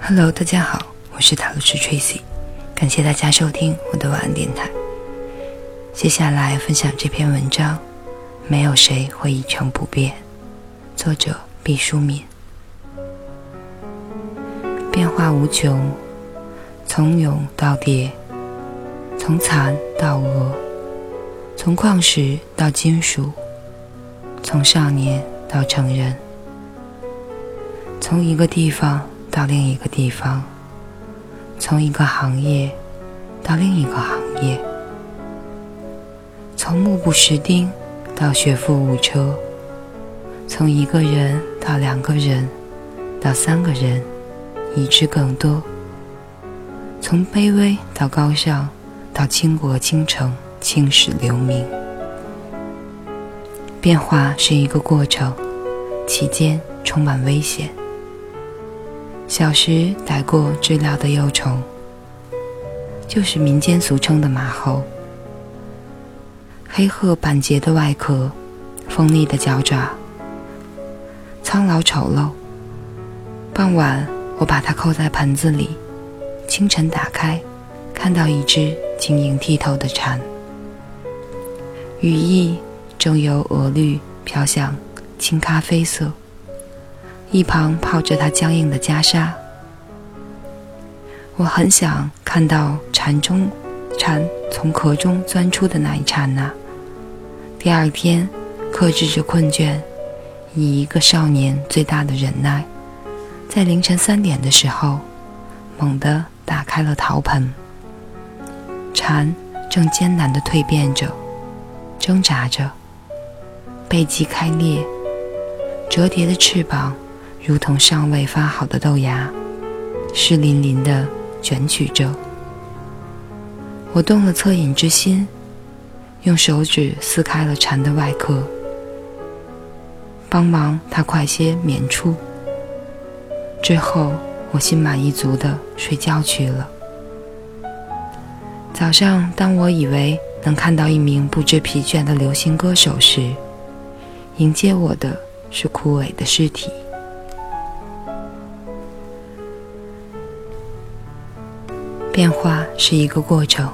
Hello，大家好，我是塔罗斯 Tracy，感谢大家收听我的晚安电台。接下来分享这篇文章：没有谁会一成不变。作者毕淑敏。变化无穷，从蛹到蝶，从蚕到蛾，从矿石到金属，从少年到成人，从一个地方。到另一个地方，从一个行业到另一个行业，从目不识丁到学富五车，从一个人到两个人，到三个人，以至更多。从卑微到高尚，到倾国倾城、青史留名。变化是一个过程，其间充满危险。小时逮过知了的幼虫，就是民间俗称的马猴。黑褐板结的外壳，锋利的脚爪，苍老丑陋。傍晚，我把它扣在盆子里，清晨打开，看到一只晶莹剔透的蝉，羽翼正由鹅绿飘向青咖啡色。一旁泡着它僵硬的袈裟，我很想看到蝉中蝉从壳中钻出的那一刹那。第二天，克制着困倦，以一个少年最大的忍耐，在凌晨三点的时候，猛地打开了陶盆。蝉正艰难地蜕变着，挣扎着，背脊开裂，折叠的翅膀。如同尚未发好的豆芽，湿淋淋的卷曲着。我动了恻隐之心，用手指撕开了蝉的外壳，帮忙它快些娩出。之后，我心满意足的睡觉去了。早上，当我以为能看到一名不知疲倦的流行歌手时，迎接我的是枯萎的尸体。变化是一个过程，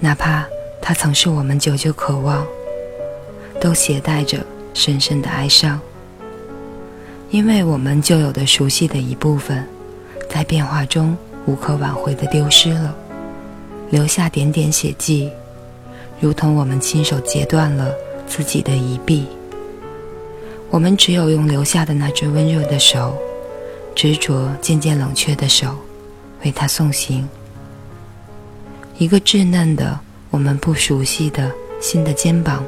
哪怕它曾是我们久久渴望，都携带着深深的哀伤。因为我们旧有的熟悉的一部分，在变化中无可挽回的丢失了，留下点点血迹，如同我们亲手截断了自己的一臂。我们只有用留下的那只温热的手，执着渐渐冷却的手，为他送行。一个稚嫩的、我们不熟悉的新的肩膀，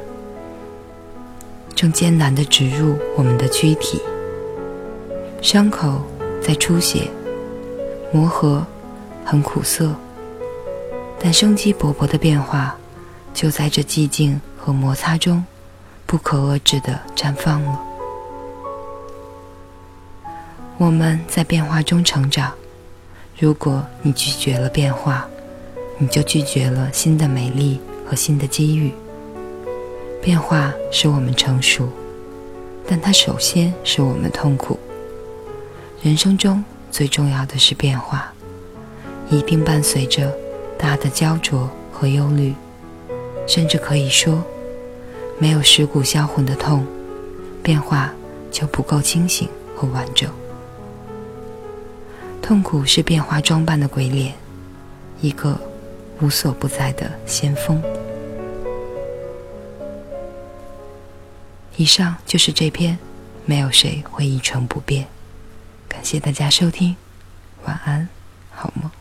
正艰难地植入我们的躯体。伤口在出血，磨合很苦涩，但生机勃勃的变化就在这寂静和摩擦中不可遏制地绽放了。我们在变化中成长。如果你拒绝了变化，你就拒绝了新的美丽和新的机遇。变化使我们成熟，但它首先使我们痛苦。人生中最重要的是变化，一定伴随着大的焦灼和忧虑，甚至可以说，没有蚀骨销魂的痛，变化就不够清醒和完整。痛苦是变化装扮的鬼脸，一个。无所不在的先锋。以上就是这篇，没有谁会一成不变。感谢大家收听，晚安，好梦。